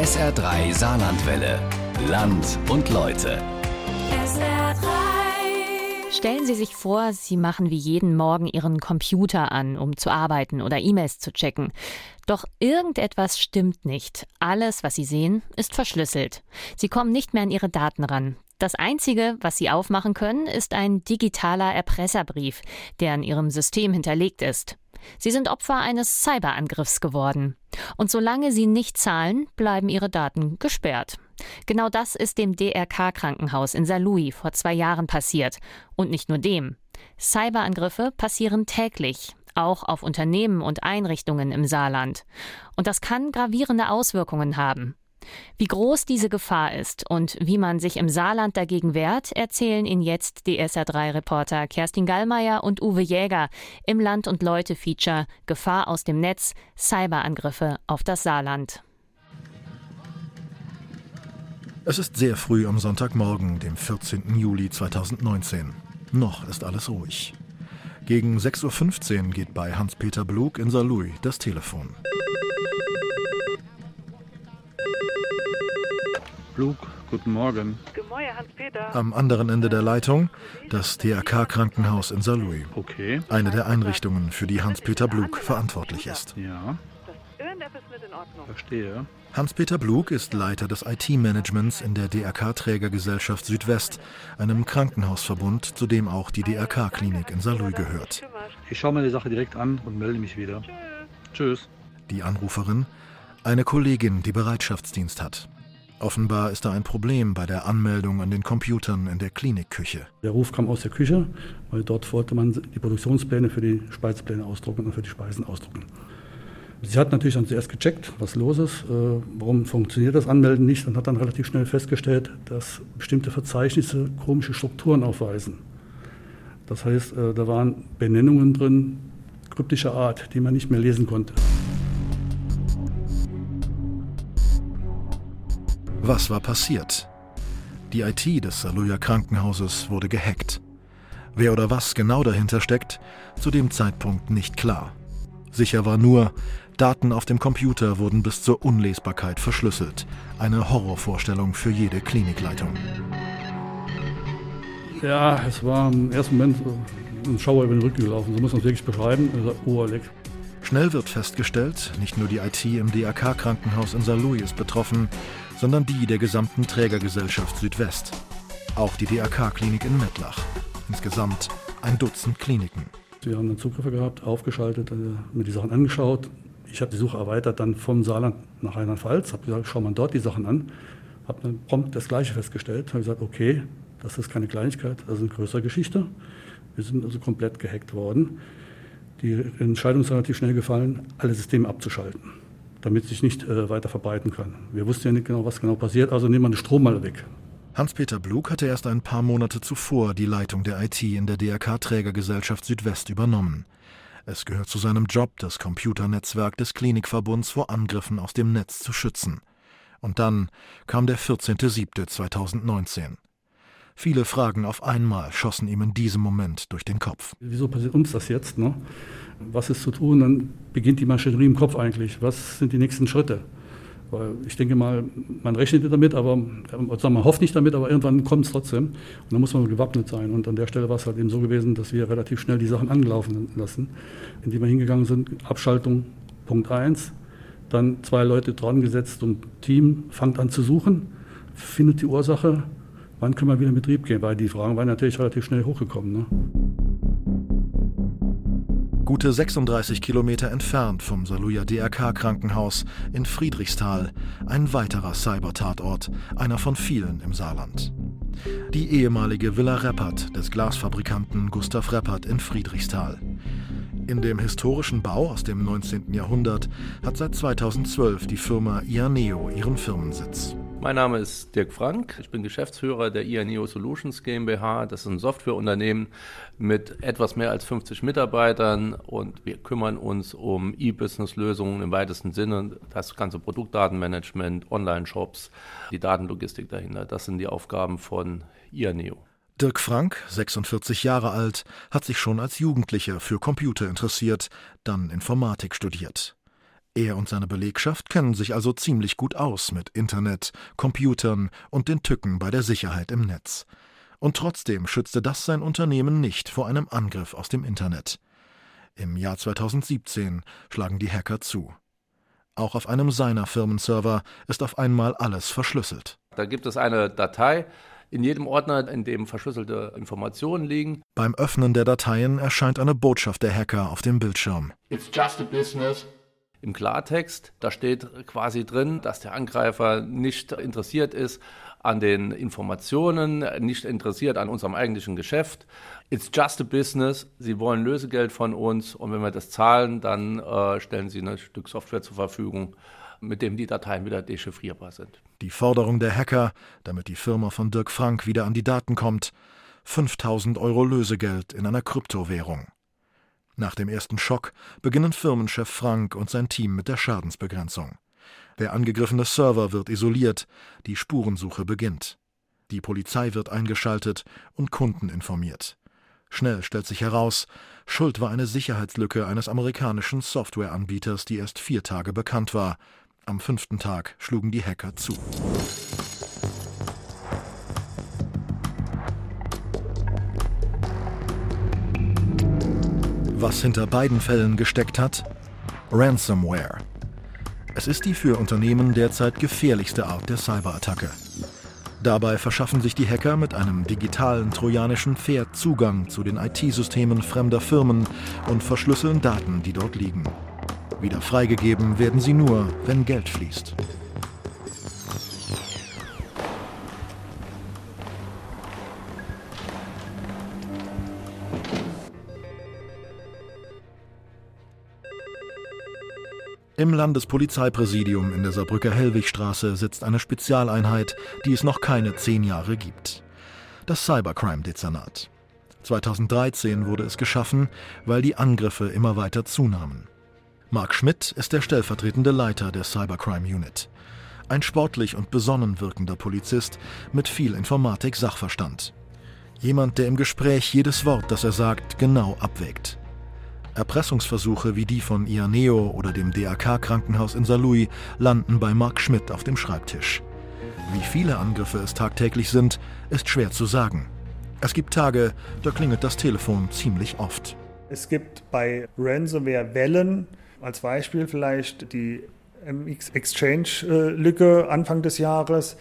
SR3 Saarlandwelle. Land und Leute. SR3. Stellen Sie sich vor, Sie machen wie jeden Morgen Ihren Computer an, um zu arbeiten oder E-Mails zu checken. Doch irgendetwas stimmt nicht. Alles, was Sie sehen, ist verschlüsselt. Sie kommen nicht mehr an Ihre Daten ran. Das Einzige, was Sie aufmachen können, ist ein digitaler Erpresserbrief, der an Ihrem System hinterlegt ist. Sie sind Opfer eines Cyberangriffs geworden. Und solange Sie nicht zahlen, bleiben Ihre Daten gesperrt. Genau das ist dem DRK-Krankenhaus in Saarlouis vor zwei Jahren passiert. Und nicht nur dem. Cyberangriffe passieren täglich, auch auf Unternehmen und Einrichtungen im Saarland. Und das kann gravierende Auswirkungen haben. Wie groß diese Gefahr ist und wie man sich im Saarland dagegen wehrt, erzählen Ihnen jetzt die SR3-Reporter Kerstin Gallmeier und Uwe Jäger im Land- und Leute-Feature Gefahr aus dem Netz, Cyberangriffe auf das Saarland. Es ist sehr früh am Sonntagmorgen, dem 14. Juli 2019. Noch ist alles ruhig. Gegen 6.15 Uhr geht bei Hans-Peter Blug in Saarlouis das Telefon. Blug, guten Morgen. Am anderen Ende der Leitung das DRK-Krankenhaus in Saarlouis. Okay, Eine der Einrichtungen, für die Hans-Peter Blug verantwortlich ist. ja, verstehe. Hans-Peter Blug ist Leiter des IT-Managements in der DRK-Trägergesellschaft Südwest, einem Krankenhausverbund, zu dem auch die DRK-Klinik in Saarlouis gehört. Ich schaue mir die Sache direkt an und melde mich wieder. Tschüss. Die Anruferin, eine Kollegin, die Bereitschaftsdienst hat. Offenbar ist da ein Problem bei der Anmeldung an den Computern in der Klinikküche. Der Ruf kam aus der Küche, weil dort wollte man die Produktionspläne für die Speisepläne ausdrucken und für die Speisen ausdrucken. Sie hat natürlich dann zuerst gecheckt, was los ist, äh, warum funktioniert das Anmelden nicht und hat dann relativ schnell festgestellt, dass bestimmte Verzeichnisse komische Strukturen aufweisen. Das heißt, äh, da waren Benennungen drin, kryptischer Art, die man nicht mehr lesen konnte. Was war passiert? Die IT des Saarlouier Krankenhauses wurde gehackt. Wer oder was genau dahinter steckt, zu dem Zeitpunkt nicht klar. Sicher war nur, Daten auf dem Computer wurden bis zur Unlesbarkeit verschlüsselt. Eine Horrorvorstellung für jede Klinikleitung. Ja, es war im ersten Moment äh, ein Schauer über den Rücken gelaufen, so muss man es wirklich beschreiben. Oh. Schnell wird festgestellt, nicht nur die IT im DRK-Krankenhaus in Saarlouis ist betroffen, sondern die der gesamten Trägergesellschaft Südwest. Auch die DRK-Klinik in Mettlach. Insgesamt ein Dutzend Kliniken. Wir haben dann Zugriffe gehabt, aufgeschaltet, äh, mir die Sachen angeschaut. Ich habe die Suche erweitert dann vom Saarland nach Rheinland-Pfalz, habe gesagt, schau mal dort die Sachen an. Habe dann prompt das Gleiche festgestellt, habe gesagt, okay, das ist keine Kleinigkeit, das ist eine größere Geschichte. Wir sind also komplett gehackt worden. Die Entscheidung ist relativ schnell gefallen, alle Systeme abzuschalten, damit sich nicht äh, weiter verbreiten kann. Wir wussten ja nicht genau, was genau passiert, also nehmen wir den Strom mal weg. Hans-Peter Blug hatte erst ein paar Monate zuvor die Leitung der IT in der DRK-Trägergesellschaft Südwest übernommen. Es gehört zu seinem Job, das Computernetzwerk des Klinikverbunds vor Angriffen aus dem Netz zu schützen. Und dann kam der 14.07.2019. Viele Fragen auf einmal schossen ihm in diesem Moment durch den Kopf. Wieso passiert uns das jetzt? Ne? Was ist zu tun? Dann beginnt die Maschinerie im Kopf eigentlich. Was sind die nächsten Schritte? Weil ich denke mal, man rechnet damit, aber sagen, man hofft nicht damit, aber irgendwann kommt es trotzdem. Und dann muss man gewappnet sein. Und an der Stelle war es halt eben so gewesen, dass wir relativ schnell die Sachen angelaufen lassen, indem wir hingegangen sind. Abschaltung Punkt 1, dann zwei Leute dran gesetzt und Team fangt an zu suchen, findet die Ursache, wann können wir wieder in Betrieb gehen, weil die Fragen waren natürlich relativ schnell hochgekommen. Ne? Gute 36 Kilometer entfernt vom Saarlouier DRK-Krankenhaus in Friedrichsthal ein weiterer Cyber-Tatort, einer von vielen im Saarland. Die ehemalige Villa Reppert des Glasfabrikanten Gustav Reppert in Friedrichsthal. In dem historischen Bau aus dem 19. Jahrhundert hat seit 2012 die Firma Ianeo ihren Firmensitz. Mein Name ist Dirk Frank. Ich bin Geschäftsführer der IANEO Solutions GmbH. Das ist ein Softwareunternehmen mit etwas mehr als 50 Mitarbeitern und wir kümmern uns um E-Business-Lösungen im weitesten Sinne. Das ganze Produktdatenmanagement, Online-Shops, die Datenlogistik dahinter. Das sind die Aufgaben von IANEO. Dirk Frank, 46 Jahre alt, hat sich schon als Jugendlicher für Computer interessiert, dann Informatik studiert. Er und seine Belegschaft kennen sich also ziemlich gut aus mit Internet, Computern und den Tücken bei der Sicherheit im Netz. Und trotzdem schützte das sein Unternehmen nicht vor einem Angriff aus dem Internet. Im Jahr 2017 schlagen die Hacker zu. Auch auf einem seiner Firmenserver ist auf einmal alles verschlüsselt. Da gibt es eine Datei, in jedem Ordner, in dem verschlüsselte Informationen liegen. Beim Öffnen der Dateien erscheint eine Botschaft der Hacker auf dem Bildschirm. It's just a business. Im Klartext, da steht quasi drin, dass der Angreifer nicht interessiert ist an den Informationen, nicht interessiert an unserem eigentlichen Geschäft. It's just a business. Sie wollen Lösegeld von uns und wenn wir das zahlen, dann äh, stellen sie ein Stück Software zur Verfügung, mit dem die Dateien wieder dechiffrierbar sind. Die Forderung der Hacker, damit die Firma von Dirk Frank wieder an die Daten kommt, 5000 Euro Lösegeld in einer Kryptowährung. Nach dem ersten Schock beginnen Firmenchef Frank und sein Team mit der Schadensbegrenzung. Der angegriffene Server wird isoliert, die Spurensuche beginnt. Die Polizei wird eingeschaltet und Kunden informiert. Schnell stellt sich heraus, Schuld war eine Sicherheitslücke eines amerikanischen Softwareanbieters, die erst vier Tage bekannt war. Am fünften Tag schlugen die Hacker zu. Was hinter beiden Fällen gesteckt hat? Ransomware. Es ist die für Unternehmen derzeit gefährlichste Art der Cyberattacke. Dabei verschaffen sich die Hacker mit einem digitalen trojanischen Pferd Zugang zu den IT-Systemen fremder Firmen und verschlüsseln Daten, die dort liegen. Wieder freigegeben werden sie nur, wenn Geld fließt. Im Landespolizeipräsidium in der Saarbrücker Hellwigstraße sitzt eine Spezialeinheit, die es noch keine zehn Jahre gibt. Das Cybercrime-Dezernat. 2013 wurde es geschaffen, weil die Angriffe immer weiter zunahmen. Marc Schmidt ist der stellvertretende Leiter der Cybercrime Unit. Ein sportlich und besonnen wirkender Polizist mit viel Informatik-Sachverstand. Jemand, der im Gespräch jedes Wort, das er sagt, genau abwägt. Erpressungsversuche wie die von Ianeo oder dem DRK-Krankenhaus in Saarlouis landen bei Mark Schmidt auf dem Schreibtisch. Wie viele Angriffe es tagtäglich sind, ist schwer zu sagen. Es gibt Tage, da klingelt das Telefon ziemlich oft. Es gibt bei Ransomware Wellen, als Beispiel vielleicht die MX Exchange-Lücke Anfang des Jahres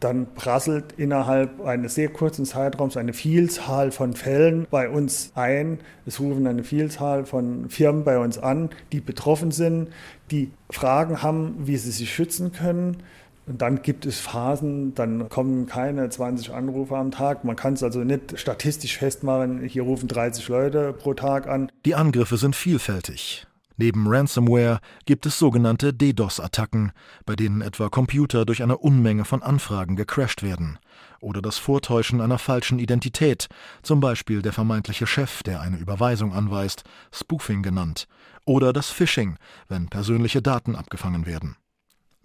dann prasselt innerhalb eines sehr kurzen Zeitraums eine Vielzahl von Fällen bei uns ein. Es rufen eine Vielzahl von Firmen bei uns an, die betroffen sind, die Fragen haben, wie sie sich schützen können. Und dann gibt es Phasen, dann kommen keine 20 Anrufe am Tag. Man kann es also nicht statistisch festmachen, hier rufen 30 Leute pro Tag an. Die Angriffe sind vielfältig. Neben Ransomware gibt es sogenannte DDoS-Attacken, bei denen etwa Computer durch eine Unmenge von Anfragen gecrashed werden. Oder das Vortäuschen einer falschen Identität, zum Beispiel der vermeintliche Chef, der eine Überweisung anweist, Spoofing genannt. Oder das Phishing, wenn persönliche Daten abgefangen werden.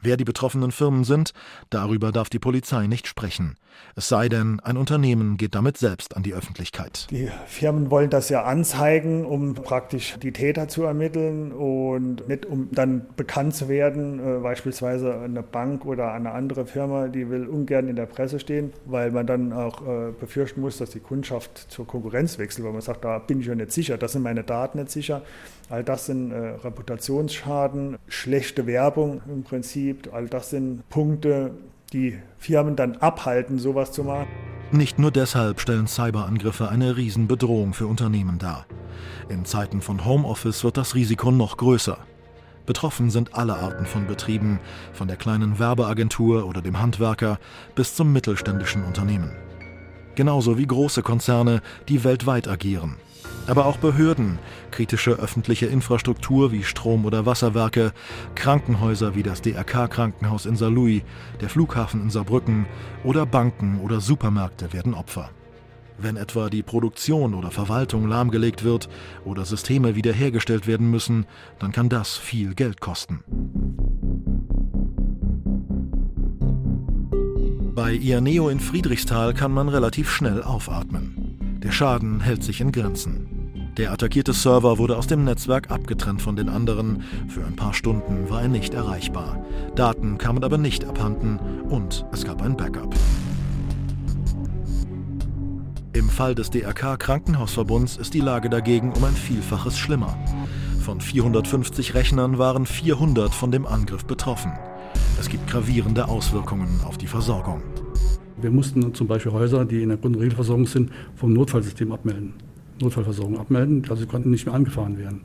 Wer die betroffenen Firmen sind, darüber darf die Polizei nicht sprechen. Es sei denn, ein Unternehmen geht damit selbst an die Öffentlichkeit. Die Firmen wollen das ja anzeigen, um praktisch die Täter zu ermitteln und nicht um dann bekannt zu werden. Äh, beispielsweise eine Bank oder eine andere Firma, die will ungern in der Presse stehen, weil man dann auch äh, befürchten muss, dass die Kundschaft zur Konkurrenz wechselt, weil man sagt, da bin ich ja nicht sicher, das sind meine Daten nicht sicher. All das sind äh, Reputationsschaden, schlechte Werbung im Prinzip. All das sind Punkte, die Firmen dann abhalten, sowas zu machen. Nicht nur deshalb stellen Cyberangriffe eine Riesenbedrohung für Unternehmen dar. In Zeiten von Homeoffice wird das Risiko noch größer. Betroffen sind alle Arten von Betrieben, von der kleinen Werbeagentur oder dem Handwerker bis zum mittelständischen Unternehmen. Genauso wie große Konzerne, die weltweit agieren aber auch Behörden, kritische öffentliche Infrastruktur wie Strom- oder Wasserwerke, Krankenhäuser wie das DRK-Krankenhaus in Saarlouis, der Flughafen in Saarbrücken oder Banken oder Supermärkte werden Opfer. Wenn etwa die Produktion oder Verwaltung lahmgelegt wird oder Systeme wiederhergestellt werden müssen, dann kann das viel Geld kosten. Bei Ianeo in Friedrichsthal kann man relativ schnell aufatmen. Der Schaden hält sich in Grenzen. Der attackierte Server wurde aus dem Netzwerk abgetrennt von den anderen. Für ein paar Stunden war er nicht erreichbar. Daten kamen aber nicht abhanden und es gab ein Backup. Im Fall des DRK Krankenhausverbunds ist die Lage dagegen um ein Vielfaches schlimmer. Von 450 Rechnern waren 400 von dem Angriff betroffen. Es gibt gravierende Auswirkungen auf die Versorgung. Wir mussten zum Beispiel Häuser, die in der Grund- und Regelversorgung sind, vom Notfallsystem abmelden. Notfallversorgung abmelden, also sie konnten nicht mehr angefahren werden.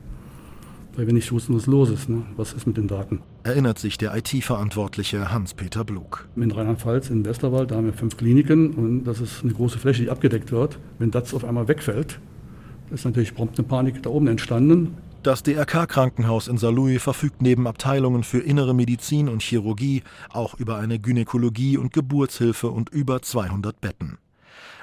Weil wir nicht wussten, was los ist, ne? was ist mit den Daten. Erinnert sich der IT-Verantwortliche Hans-Peter Blug. In Rheinland-Pfalz, in Westerwald, da haben wir fünf Kliniken und das ist eine große Fläche, die abgedeckt wird. Wenn das auf einmal wegfällt, ist natürlich prompt eine Panik da oben entstanden. Das DRK-Krankenhaus in Saarlouis verfügt neben Abteilungen für innere Medizin und Chirurgie auch über eine Gynäkologie und Geburtshilfe und über 200 Betten.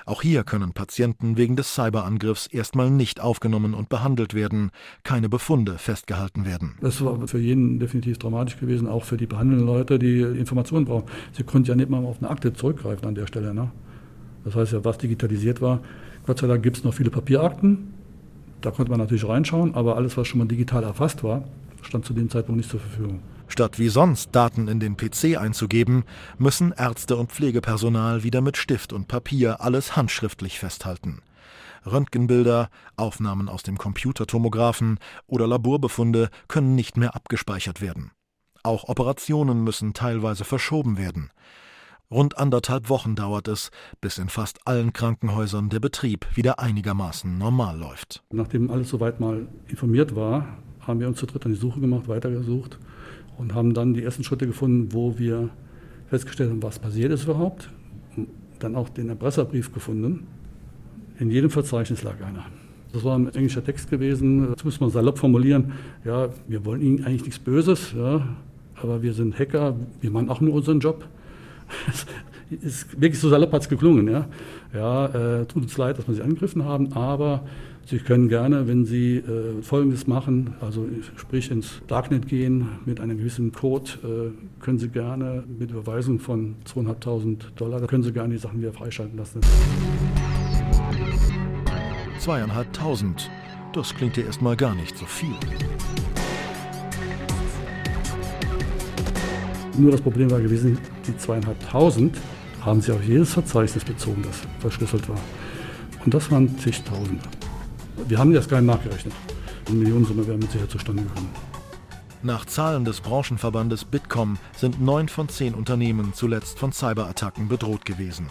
Auch hier können Patienten wegen des Cyberangriffs erstmal nicht aufgenommen und behandelt werden, keine Befunde festgehalten werden. Das war für jeden definitiv dramatisch gewesen, auch für die behandelnden Leute, die Informationen brauchen. Sie konnten ja nicht mal auf eine Akte zurückgreifen an der Stelle. Ne? Das heißt ja, was digitalisiert war. Gott sei Dank gibt es noch viele Papierakten, da konnte man natürlich reinschauen, aber alles, was schon mal digital erfasst war, stand zu dem Zeitpunkt nicht zur Verfügung. Statt wie sonst Daten in den PC einzugeben, müssen Ärzte und Pflegepersonal wieder mit Stift und Papier alles handschriftlich festhalten. Röntgenbilder, Aufnahmen aus dem Computertomographen oder Laborbefunde können nicht mehr abgespeichert werden. Auch Operationen müssen teilweise verschoben werden. Rund anderthalb Wochen dauert es, bis in fast allen Krankenhäusern der Betrieb wieder einigermaßen normal läuft. Nachdem alles soweit mal informiert war, haben wir uns zu dritt an die Suche gemacht, weitergesucht und haben dann die ersten Schritte gefunden, wo wir festgestellt haben, was passiert ist überhaupt. Dann auch den Erpresserbrief gefunden. In jedem Verzeichnis lag einer. Das war ein englischer Text gewesen. Das muss man salopp formulieren. Ja, wir wollen Ihnen eigentlich nichts Böses, ja, aber wir sind Hacker, wir machen auch nur unseren Job. ist wirklich so salopp hat es geklungen. Ja, ja äh, tut uns leid, dass wir Sie angegriffen haben, aber Sie können gerne, wenn Sie äh, Folgendes machen, also sprich ins Darknet gehen mit einem gewissen Code, äh, können Sie gerne mit Überweisung von 2.500 Dollar, da können Sie gerne die Sachen wieder freischalten lassen. Zweieinhalbtausend, das klingt ja erstmal gar nicht so viel. Nur das Problem war gewesen, die zweieinhalbtausend haben sie auf jedes Verzeichnis bezogen, das verschlüsselt war. Und das waren zigtausende. Wir haben das gar nicht nachgerechnet. Eine Millionensumme wäre mit Sicherheit zustande gekommen. Nach Zahlen des Branchenverbandes Bitkom sind neun von zehn Unternehmen zuletzt von Cyberattacken bedroht gewesen.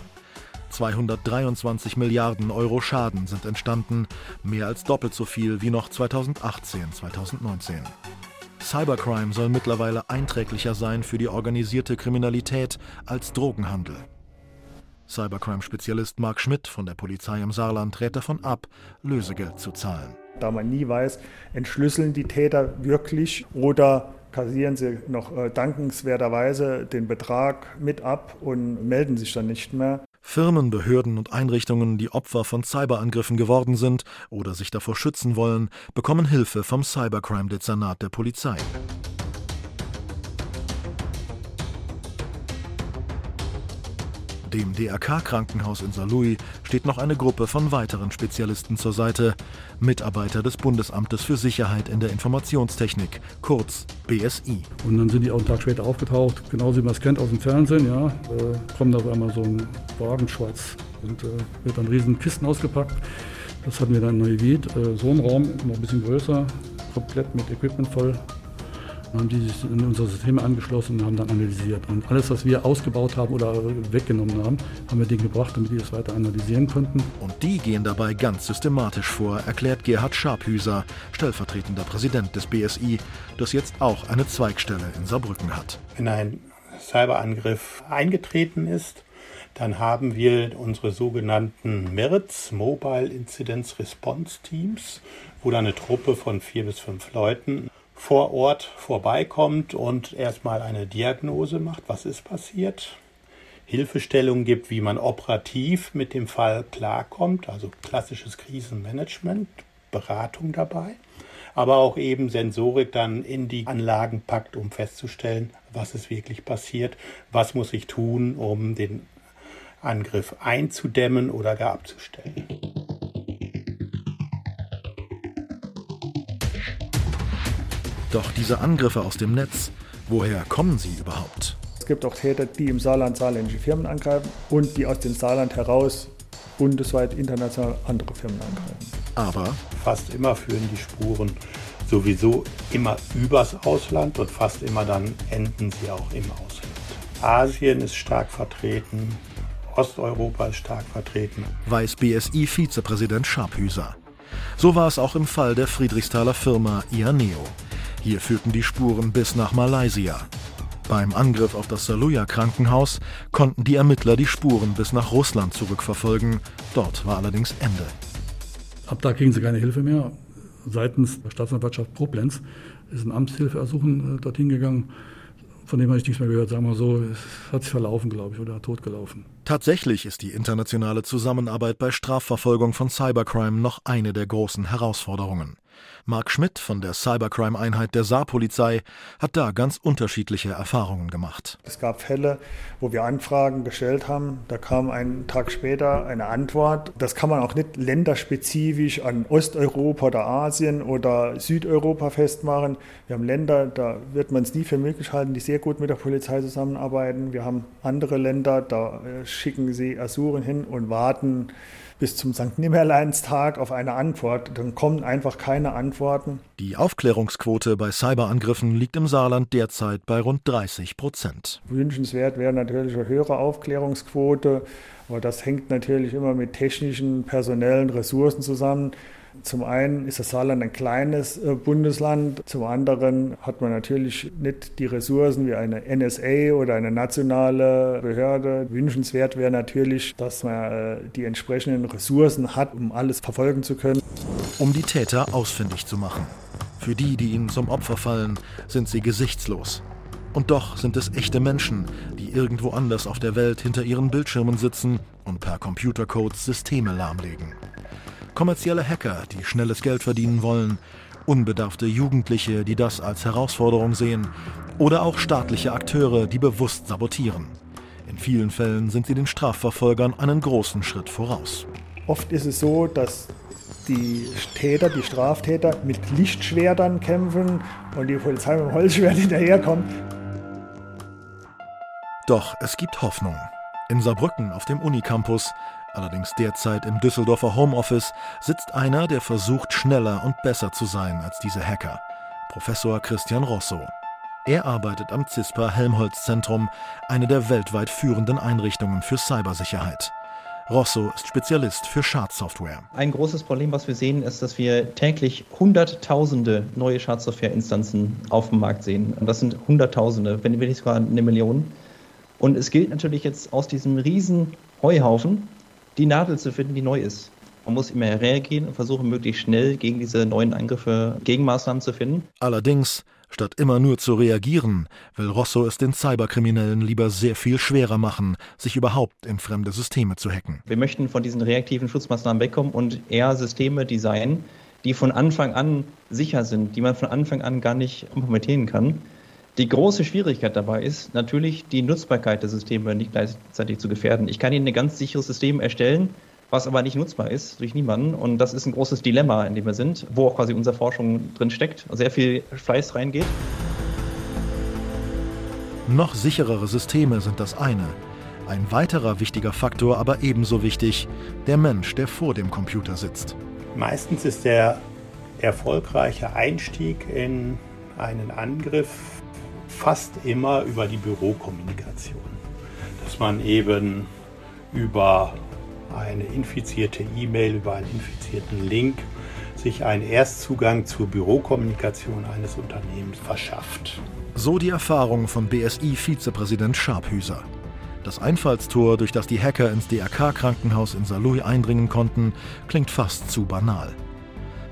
223 Milliarden Euro Schaden sind entstanden, mehr als doppelt so viel wie noch 2018, 2019. Cybercrime soll mittlerweile einträglicher sein für die organisierte Kriminalität als Drogenhandel. Cybercrime-Spezialist Marc Schmidt von der Polizei im Saarland rät davon ab, Lösegeld zu zahlen. Da man nie weiß, entschlüsseln die Täter wirklich oder kassieren sie noch äh, dankenswerterweise den Betrag mit ab und melden sich dann nicht mehr. Firmen, Behörden und Einrichtungen, die Opfer von Cyberangriffen geworden sind oder sich davor schützen wollen, bekommen Hilfe vom Cybercrime-Dezernat der Polizei. Dem DRK-Krankenhaus in Saarlouis steht noch eine Gruppe von weiteren Spezialisten zur Seite, Mitarbeiter des Bundesamtes für Sicherheit in der Informationstechnik, kurz BSI. Und dann sind die auch einen Tag später aufgetaucht, genauso wie man es kennt aus dem Fernsehen, ja, äh, kommt auf einmal so ein Wagen schwarz und äh, wird dann riesen Kisten ausgepackt. Das hatten wir dann neu äh, so ein Raum, noch ein bisschen größer, komplett mit Equipment voll, haben die sich in unsere Systeme angeschlossen und haben dann analysiert. Und alles, was wir ausgebaut haben oder weggenommen haben, haben wir denen gebracht, damit die das weiter analysieren konnten. Und die gehen dabei ganz systematisch vor, erklärt Gerhard Scharphüser, stellvertretender Präsident des BSI, das jetzt auch eine Zweigstelle in Saarbrücken hat. Wenn ein Cyberangriff eingetreten ist, dann haben wir unsere sogenannten MIRTs, Mobile Incidents Response Teams, wo dann eine Truppe von vier bis fünf Leuten vor Ort vorbeikommt und erstmal eine Diagnose macht, was ist passiert, Hilfestellung gibt, wie man operativ mit dem Fall klarkommt, also klassisches Krisenmanagement, Beratung dabei, aber auch eben Sensorik dann in die Anlagen packt, um festzustellen, was ist wirklich passiert, was muss ich tun, um den Angriff einzudämmen oder gar abzustellen. Doch diese Angriffe aus dem Netz, woher kommen sie überhaupt? Es gibt auch Täter, die im Saarland saarländische Firmen angreifen und die aus dem Saarland heraus bundesweit international andere Firmen angreifen. Aber fast immer führen die Spuren sowieso immer übers Ausland und fast immer dann enden sie auch im Ausland. Asien ist stark vertreten, Osteuropa ist stark vertreten. Weiß BSI-Vizepräsident Scharphüser. So war es auch im Fall der Friedrichsthaler Firma Ianeo. Hier führten die Spuren bis nach Malaysia. Beim Angriff auf das Saluja Krankenhaus konnten die Ermittler die Spuren bis nach Russland zurückverfolgen. Dort war allerdings Ende. Ab da kriegen sie keine Hilfe mehr. Seitens der Staatsanwaltschaft Koblenz ist ein Amtshilfeersuchen äh, dorthin gegangen von dem habe ich nichts mehr gehört, sagen wir so. Es hat sich verlaufen, glaube ich, oder totgelaufen. Tatsächlich ist die internationale Zusammenarbeit bei Strafverfolgung von Cybercrime noch eine der großen Herausforderungen. Marc Schmidt von der Cybercrime-Einheit der Saarpolizei hat da ganz unterschiedliche Erfahrungen gemacht. Es gab Fälle, wo wir Anfragen gestellt haben. Da kam einen Tag später eine Antwort. Das kann man auch nicht länderspezifisch an Osteuropa oder Asien oder Südeuropa festmachen. Wir haben Länder, da wird man es nie für möglich halten, die sehr gut mit der Polizei zusammenarbeiten. Wir haben andere Länder, da äh, schicken sie Asuren hin und warten bis zum St. Nimmerleinstag auf eine Antwort. Dann kommen einfach keine Antworten. Die Aufklärungsquote bei Cyberangriffen liegt im Saarland derzeit bei rund 30 Prozent. Wünschenswert wäre natürlich eine höhere Aufklärungsquote, aber das hängt natürlich immer mit technischen, personellen Ressourcen zusammen. Zum einen ist das Saarland ein kleines äh, Bundesland, zum anderen hat man natürlich nicht die Ressourcen wie eine NSA oder eine nationale Behörde. Wünschenswert wäre natürlich, dass man äh, die entsprechenden Ressourcen hat, um alles verfolgen zu können. Um die Täter ausfindig zu machen. Für die, die ihnen zum Opfer fallen, sind sie gesichtslos. Und doch sind es echte Menschen, die irgendwo anders auf der Welt hinter ihren Bildschirmen sitzen und per Computercodes Systeme lahmlegen kommerzielle Hacker, die schnelles Geld verdienen wollen, unbedarfte Jugendliche, die das als Herausforderung sehen, oder auch staatliche Akteure, die bewusst sabotieren. In vielen Fällen sind sie den Strafverfolgern einen großen Schritt voraus. Oft ist es so, dass die Täter, die Straftäter mit Lichtschwertern kämpfen und die Polizei mit dem Holzschwert hinterherkommt. Doch es gibt Hoffnung. In Saarbrücken auf dem Unicampus allerdings derzeit im Düsseldorfer Homeoffice, sitzt einer, der versucht, schneller und besser zu sein als diese Hacker. Professor Christian Rosso. Er arbeitet am CISPA Helmholtz Zentrum, eine der weltweit führenden Einrichtungen für Cybersicherheit. Rosso ist Spezialist für Schadsoftware. Ein großes Problem, was wir sehen, ist, dass wir täglich Hunderttausende neue Schadsoftware-Instanzen auf dem Markt sehen. Und das sind Hunderttausende, wenn nicht sogar eine Million. Und es gilt natürlich jetzt aus diesem riesen Heuhaufen die Nadel zu finden, die neu ist. Man muss immer reagieren und versuchen, möglichst schnell gegen diese neuen Angriffe Gegenmaßnahmen zu finden. Allerdings, statt immer nur zu reagieren, will Rosso es den Cyberkriminellen lieber sehr viel schwerer machen, sich überhaupt in fremde Systeme zu hacken. Wir möchten von diesen reaktiven Schutzmaßnahmen wegkommen und eher Systeme designen, die von Anfang an sicher sind, die man von Anfang an gar nicht kompromittieren kann. Die große Schwierigkeit dabei ist natürlich, die Nutzbarkeit der Systeme nicht gleichzeitig zu gefährden. Ich kann Ihnen ein ganz sicheres System erstellen, was aber nicht nutzbar ist durch niemanden. Und das ist ein großes Dilemma, in dem wir sind, wo auch quasi unsere Forschung drin steckt, sehr viel Fleiß reingeht. Noch sicherere Systeme sind das eine. Ein weiterer wichtiger Faktor, aber ebenso wichtig, der Mensch, der vor dem Computer sitzt. Meistens ist der erfolgreiche Einstieg in einen Angriff fast immer über die Bürokommunikation. Dass man eben über eine infizierte E-Mail, über einen infizierten Link sich einen Erstzugang zur Bürokommunikation eines Unternehmens verschafft. So die Erfahrung von BSI-Vizepräsident Scharphüser. Das Einfallstor, durch das die Hacker ins DRK-Krankenhaus in Saarlouis eindringen konnten, klingt fast zu banal.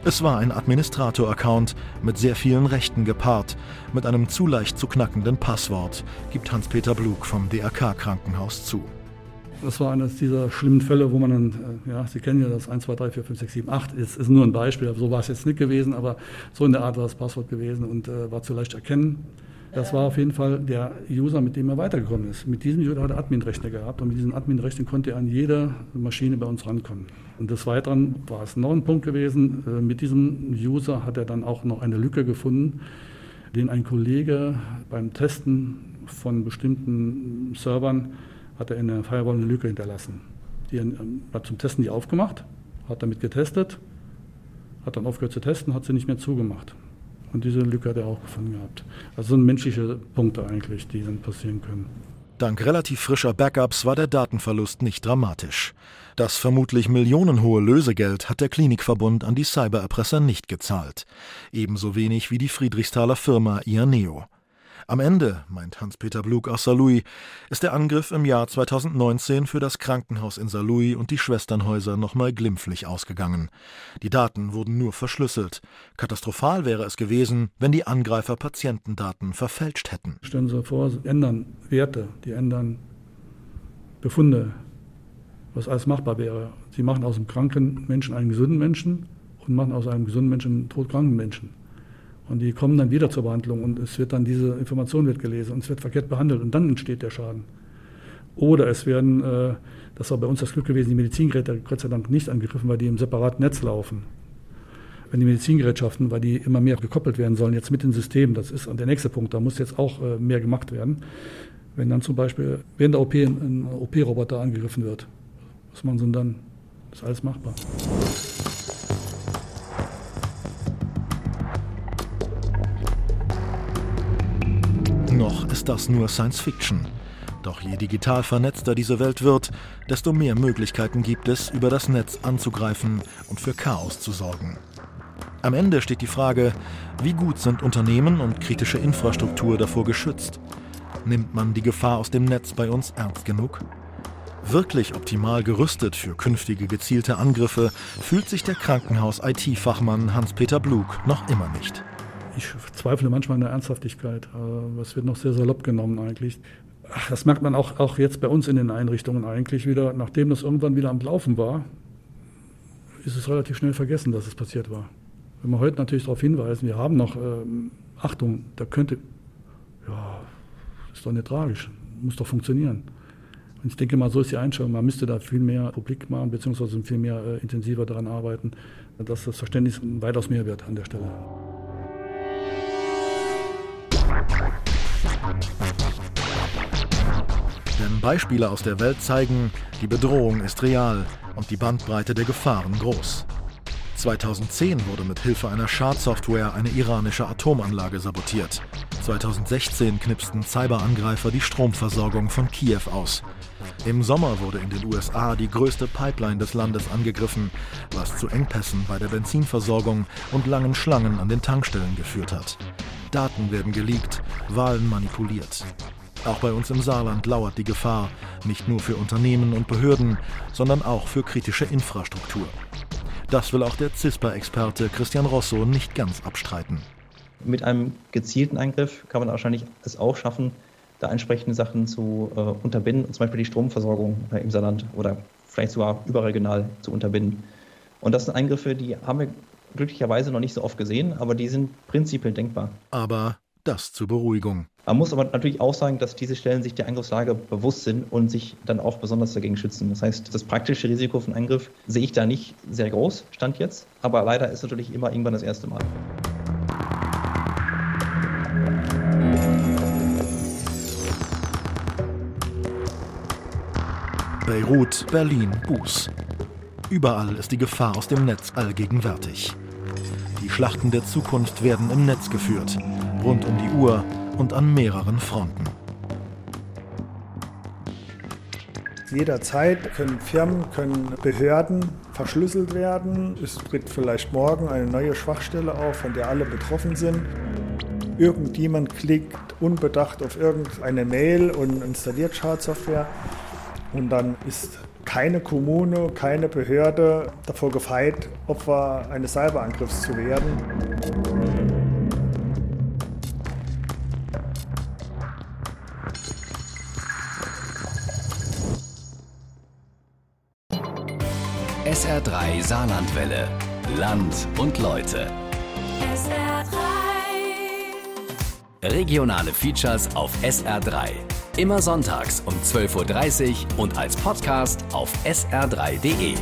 Es war ein Administrator-Account mit sehr vielen Rechten gepaart, mit einem zu leicht zu knackenden Passwort, gibt Hans-Peter Blug vom DRK-Krankenhaus zu. Das war eines dieser schlimmen Fälle, wo man dann, äh, ja, Sie kennen ja das 1, 2, 3, 4, 5, 6, 7, 8, ist, ist nur ein Beispiel, so war es jetzt nicht gewesen, aber so in der Art war das Passwort gewesen und äh, war zu leicht erkennen. Das war auf jeden Fall der User, mit dem er weitergekommen ist. Mit diesem User hat er Admin-Rechte gehabt und mit diesen Admin-Rechten konnte er an jede Maschine bei uns rankommen. Und des Weiteren war es noch ein Punkt gewesen, äh, mit diesem User hat er dann auch noch eine Lücke gefunden, den ein Kollege beim Testen von bestimmten Servern hat er in der Firewall eine Lücke hinterlassen. Die hat zum Testen die aufgemacht, hat damit getestet, hat dann aufgehört zu testen, hat sie nicht mehr zugemacht. Und diese Lücke hat er auch gefunden gehabt. Also sind menschliche Punkte eigentlich, die dann passieren können. Dank relativ frischer Backups war der Datenverlust nicht dramatisch. Das vermutlich millionenhohe Lösegeld hat der Klinikverbund an die Cybererpresser nicht gezahlt. Ebenso wenig wie die Friedrichsthaler Firma Ianeo. Am Ende, meint Hans-Peter Blug aus Saarlouis, ist der Angriff im Jahr 2019 für das Krankenhaus in Saarlouis und die Schwesternhäuser nochmal glimpflich ausgegangen. Die Daten wurden nur verschlüsselt. Katastrophal wäre es gewesen, wenn die Angreifer Patientendaten verfälscht hätten. Stellen Sie vor, Sie ändern Werte, die ändern Befunde, was alles machbar wäre. Sie machen aus einem kranken Menschen einen gesunden Menschen und machen aus einem gesunden Menschen einen todkranken Menschen. Und die kommen dann wieder zur Behandlung und es wird dann diese Information wird gelesen und es wird verkehrt behandelt und dann entsteht der Schaden. Oder es werden, äh, das war bei uns das Glück gewesen, die Medizingeräte Gott sei Dank nicht angegriffen, weil die im separaten Netz laufen. Wenn die Medizingerätschaften, weil die immer mehr gekoppelt werden sollen, jetzt mit den Systemen, das ist der nächste Punkt, da muss jetzt auch äh, mehr gemacht werden. Wenn dann zum Beispiel während der OP ein OP-Roboter angegriffen wird, was sie denn dann? Ist alles machbar. Noch ist das nur Science Fiction. Doch je digital vernetzter diese Welt wird, desto mehr Möglichkeiten gibt es, über das Netz anzugreifen und für Chaos zu sorgen. Am Ende steht die Frage, wie gut sind Unternehmen und kritische Infrastruktur davor geschützt? Nimmt man die Gefahr aus dem Netz bei uns ernst genug? Wirklich optimal gerüstet für künftige gezielte Angriffe fühlt sich der Krankenhaus-IT-Fachmann Hans-Peter Blug noch immer nicht ich zweifle manchmal an der Ernsthaftigkeit. Es wird noch sehr salopp genommen eigentlich. Ach, das merkt man auch, auch jetzt bei uns in den Einrichtungen eigentlich wieder. Nachdem das irgendwann wieder am Laufen war, ist es relativ schnell vergessen, dass es passiert war. Wenn wir heute natürlich darauf hinweisen, wir haben noch, ähm, Achtung, da könnte, ja, ist doch nicht tragisch, muss doch funktionieren. Und ich denke mal, so ist die Einstellung. Man müsste da viel mehr Publik machen, beziehungsweise viel mehr äh, intensiver daran arbeiten, dass das Verständnis weitaus mehr wird an der Stelle. Denn Beispiele aus der Welt zeigen, die Bedrohung ist real und die Bandbreite der Gefahren groß. 2010 wurde mit Hilfe einer Schadsoftware eine iranische Atomanlage sabotiert. 2016 knipsten Cyberangreifer die Stromversorgung von Kiew aus. Im Sommer wurde in den USA die größte Pipeline des Landes angegriffen, was zu Engpässen bei der Benzinversorgung und langen Schlangen an den Tankstellen geführt hat. Daten werden geleakt, Wahlen manipuliert. Auch bei uns im Saarland lauert die Gefahr, nicht nur für Unternehmen und Behörden, sondern auch für kritische Infrastruktur. Das will auch der CISPA-Experte Christian Rosso nicht ganz abstreiten. Mit einem gezielten Eingriff kann man wahrscheinlich es auch schaffen, da entsprechende Sachen zu äh, unterbinden, zum Beispiel die Stromversorgung äh, im Saarland oder vielleicht sogar überregional zu unterbinden. Und das sind Eingriffe, die haben wir glücklicherweise noch nicht so oft gesehen, aber die sind prinzipiell denkbar. Aber das zur Beruhigung. Man muss aber natürlich auch sagen, dass diese Stellen sich der Angriffslage bewusst sind und sich dann auch besonders dagegen schützen. Das heißt, das praktische Risiko von Angriff sehe ich da nicht sehr groß, stand jetzt. Aber leider ist natürlich immer irgendwann das erste Mal. Beirut, Berlin, Buß. Überall ist die Gefahr aus dem Netz allgegenwärtig. Die Schlachten der Zukunft werden im Netz geführt, rund um die Uhr und an mehreren Fronten. Jederzeit können Firmen, können Behörden verschlüsselt werden. Es tritt vielleicht morgen eine neue Schwachstelle auf, von der alle betroffen sind. Irgendjemand klickt unbedacht auf irgendeine Mail und installiert Schadsoftware. Und dann ist keine Kommune, keine Behörde davor gefeit, Opfer eines Cyberangriffs zu werden. SR3 Saarlandwelle. Land und Leute. SR3. Regionale Features auf SR3. Immer sonntags um 12.30 Uhr und als Podcast auf sr3.de.